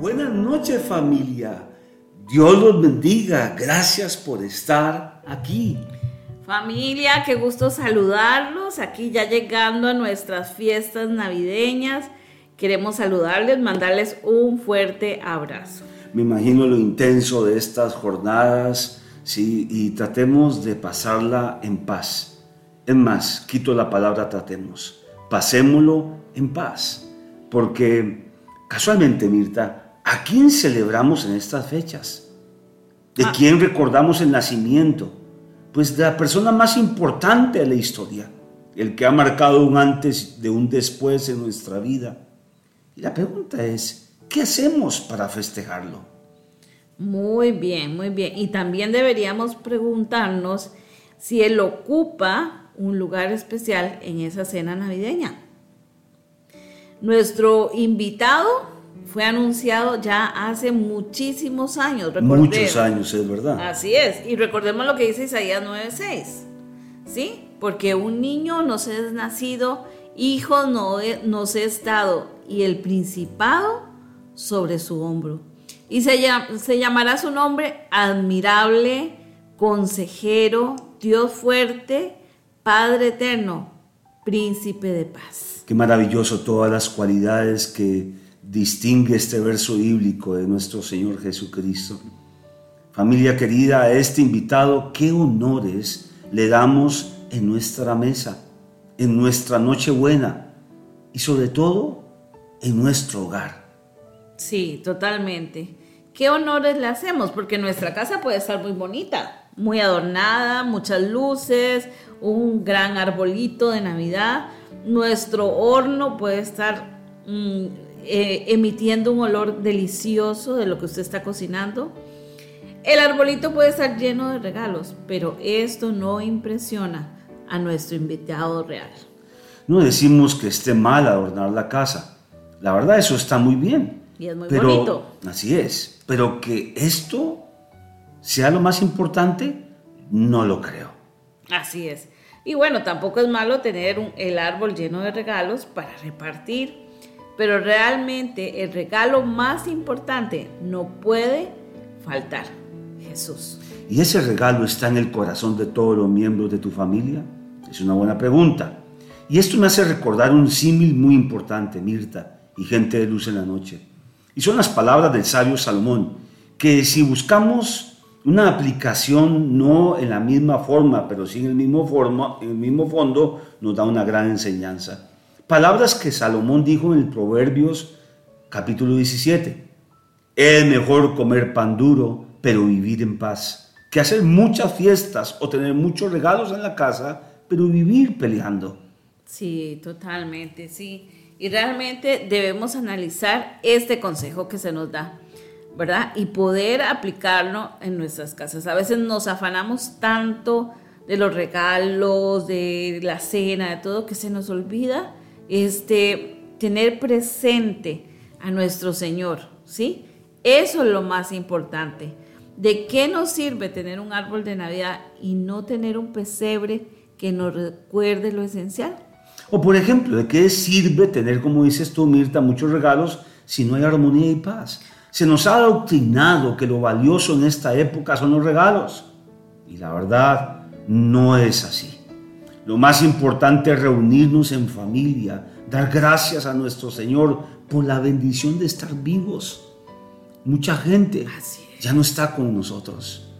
Buenas noches familia. Dios los bendiga. Gracias por estar aquí. Familia, qué gusto saludarlos. Aquí ya llegando a nuestras fiestas navideñas. Queremos saludarles, mandarles un fuerte abrazo. Me imagino lo intenso de estas jornadas, sí, y tratemos de pasarla en paz. Es más, quito la palabra tratemos. Pasémoslo en paz. Porque casualmente, Mirta, ¿a quién celebramos en estas fechas? ¿De Ah. quién recordamos el nacimiento? Pues de la persona más importante de la historia, el que ha marcado un antes de un después en nuestra vida. Y la pregunta es, ¿qué hacemos para festejarlo? Muy bien, muy bien. Y también deberíamos preguntarnos si él ocupa un lugar especial en esa cena navideña. Nuestro invitado fue anunciado ya hace muchísimos años. recordemos. Muchos años, es verdad. Así es. Y recordemos lo que dice Isaías 9:6. ¿Sí? Porque un niño nos es nacido, hijo no e- nos es dado, y el principado sobre su hombro. Y se, se llamará su nombre admirable, consejero, Dios fuerte, Padre eterno, príncipe de paz. Qué maravilloso todas las cualidades que distingue este verso bíblico de nuestro Señor Jesucristo. Familia querida, a este invitado, qué honores le damos en nuestra mesa, en nuestra Nochebuena y sobre todo en nuestro hogar. Sí, totalmente. ¿Qué honores le hacemos? Porque nuestra casa puede estar muy bonita, muy adornada, muchas luces, un gran arbolito de Navidad. Nuestro horno puede estar mm, eh, emitiendo un olor delicioso de lo que usted está cocinando. El arbolito puede estar lleno de regalos, pero esto no impresiona a nuestro invitado real. No decimos que esté mal adornar la casa. La verdad, eso está muy bien. Y es muy pero, bonito. Así es. Pero que esto sea lo más importante, no lo creo. Así es. Y bueno, tampoco es malo tener un- el árbol lleno de regalos para repartir, pero realmente el regalo más importante no puede faltar, Jesús. ¿Y ese regalo está en el corazón de todos los miembros de tu familia? Es una buena pregunta. Y esto me hace recordar un símil muy importante, Mirta y gente de luz en la noche. Y son las palabras del sabio Salomón, que si buscamos una aplicación no en la misma forma, pero sí en el mismo, fondo, nos da una gran enseñanza. Palabras que Salomón dijo en el Proverbios capítulo 17. Es mejor comer pan duro, pero vivir en paz, que hacer muchas fiestas o tener muchos regalos en la casa, pero vivir peleando. Sí, totalmente, sí. Y realmente debemos analizar este consejo que se nos da, ¿verdad? Y poder aplicarlo en nuestras casas. A veces nos afanamos tanto de los regalos, de la cena, de todo, que se nos olvida este, tener presente a nuestro Señor, ¿sí? Eso es lo más importante. ¿De qué nos sirve tener un árbol de Navidad y no tener un pesebre que nos recuerde lo esencial? O por ejemplo, ¿de qué sirve tener, como dices tú, Mirta, muchos regalos si no hay armonía y paz? Se nos ha adoctrinado que lo valioso en esta época son los regalos. Y la verdad no es así. Lo más importante es reunirnos en familia, dar gracias a nuestro Señor por la bendición de estar vivos. Mucha gente ya no está con nosotros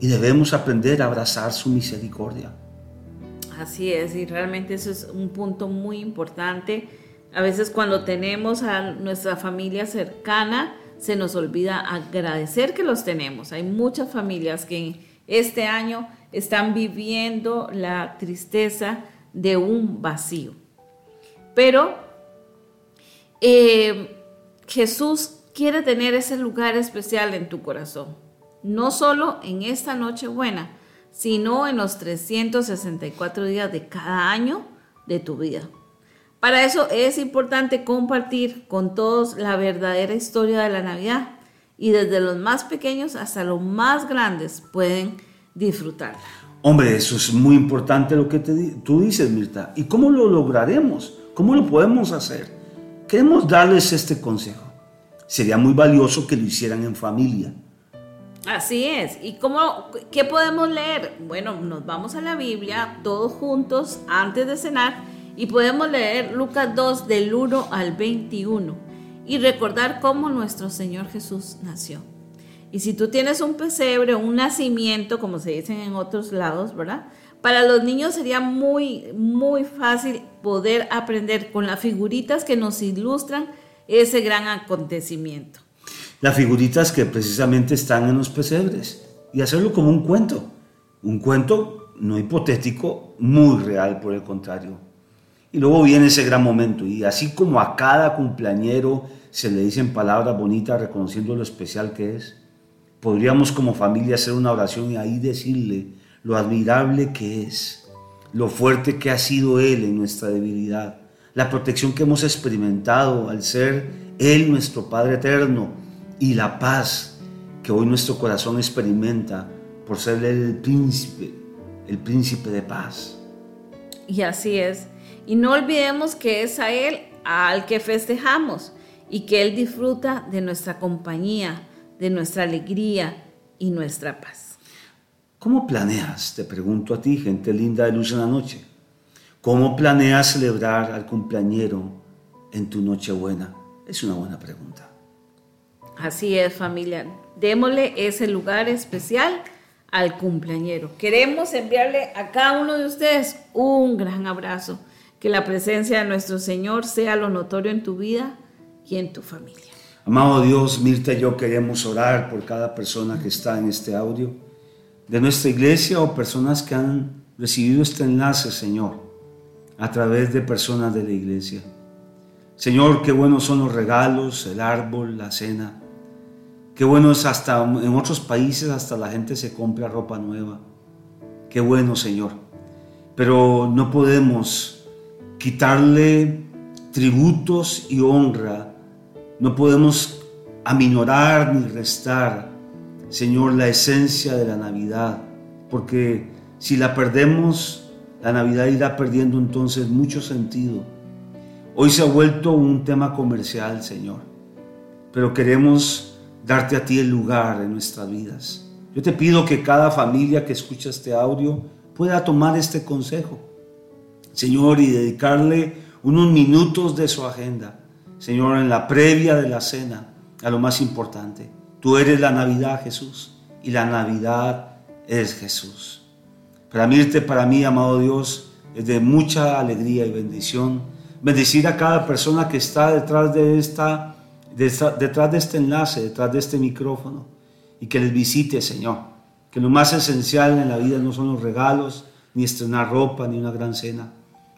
y debemos aprender a abrazar su misericordia. Así es, y realmente eso es un punto muy importante. A veces cuando tenemos a nuestra familia cercana, se nos olvida agradecer que los tenemos. Hay muchas familias que este año están viviendo la tristeza de un vacío. Pero eh, Jesús quiere tener ese lugar especial en tu corazón. No solo en esta noche buena, sino en los 364 días de cada año de tu vida. Para eso es importante compartir con todos la verdadera historia de la Navidad y desde los más pequeños hasta los más grandes pueden disfrutarla. Hombre, eso es muy importante lo que te tú dices, Mirta. ¿Y cómo lo lograremos? ¿Cómo lo podemos hacer? Queremos darles este consejo. sería muy valioso que lo hicieran en familia. Así es. ¿Y cómo, qué podemos leer? Bueno, nos vamos a la Biblia todos juntos antes de cenar y podemos leer Lucas 2 del 1 al 21 y recordar cómo nuestro Señor Jesús nació. Y si tú tienes un pesebre, un nacimiento, como se dicen en otros lados, ¿verdad? Para los niños sería muy, muy fácil poder aprender con las figuritas que nos ilustran ese gran acontecimiento. Las figuritas que precisamente están en los pesebres y hacerlo como un cuento. Un cuento no hipotético, muy real por el contrario. Y luego viene ese gran momento y así como a cada cumpleañero se le dicen palabras bonitas reconociendo lo especial que es, podríamos como familia hacer una oración y ahí decirle lo admirable que es, lo fuerte que ha sido Él en nuestra debilidad, la protección que hemos experimentado al ser Él nuestro Padre eterno y la paz que hoy nuestro corazón experimenta por ser el príncipe, el príncipe de paz. Y así es. Y no olvidemos que es a Él al que festejamos y que Él disfruta de nuestra compañía, de nuestra alegría y nuestra paz. ¿Cómo planeas? Te pregunto a ti, gente linda de luz en la noche. ¿Cómo planeas celebrar al cumpleañero en tu Nochebuena? Es una buena pregunta. Así es, familia. Démosle ese lugar especial al cumpleañero. Queremos enviarle a cada uno de ustedes un gran abrazo. Que la presencia de nuestro Señor sea lo notorio en tu vida y en tu familia. Amado Dios, Mirta y yo queremos orar por cada persona que está en este audio, de nuestra iglesia o personas que han recibido este enlace, Señor a través de personas de la iglesia. Señor, qué buenos son los regalos, el árbol, la cena. Qué bueno es hasta en otros países hasta la gente se compra ropa nueva. Qué bueno, Señor. Pero no podemos quitarle tributos y honra. No podemos aminorar ni restar, Señor, la esencia de la Navidad. Porque si la perdemos, la Navidad irá perdiendo entonces mucho sentido. Hoy se ha vuelto un tema comercial, Señor, pero queremos darte a ti el lugar en nuestras vidas. Yo te pido que cada familia que escucha este audio pueda tomar este consejo, Señor, y dedicarle unos minutos de su agenda, Señor, en la previa de la cena, a lo más importante. Tú eres la Navidad, Jesús, y la Navidad es Jesús. Para mí, para mí, amado Dios, es de mucha alegría y bendición. Bendecir a cada persona que está detrás de, esta, detrás de este enlace, detrás de este micrófono, y que les visite, Señor. Que lo más esencial en la vida no son los regalos, ni estrenar ropa, ni una gran cena.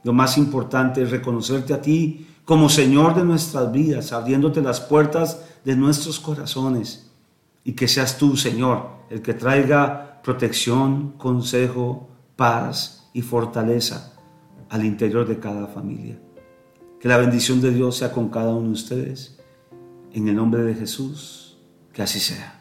Lo más importante es reconocerte a ti como Señor de nuestras vidas, abriéndote las puertas de nuestros corazones. Y que seas tú, Señor, el que traiga protección, consejo, paz y fortaleza al interior de cada familia. Que la bendición de Dios sea con cada uno de ustedes. En el nombre de Jesús, que así sea.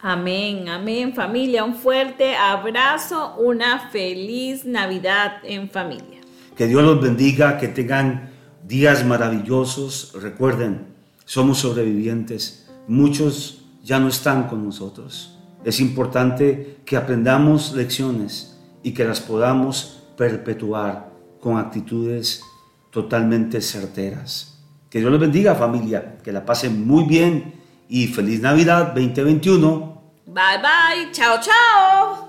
Amén, amén familia. Un fuerte abrazo, una feliz Navidad en familia. Que Dios los bendiga, que tengan días maravillosos. Recuerden, somos sobrevivientes. Muchos ya no están con nosotros es importante que aprendamos lecciones y que las podamos perpetuar con actitudes totalmente certeras. Que Dios les bendiga familia, que la pasen muy bien y feliz Navidad 2021. Bye bye, chao chao.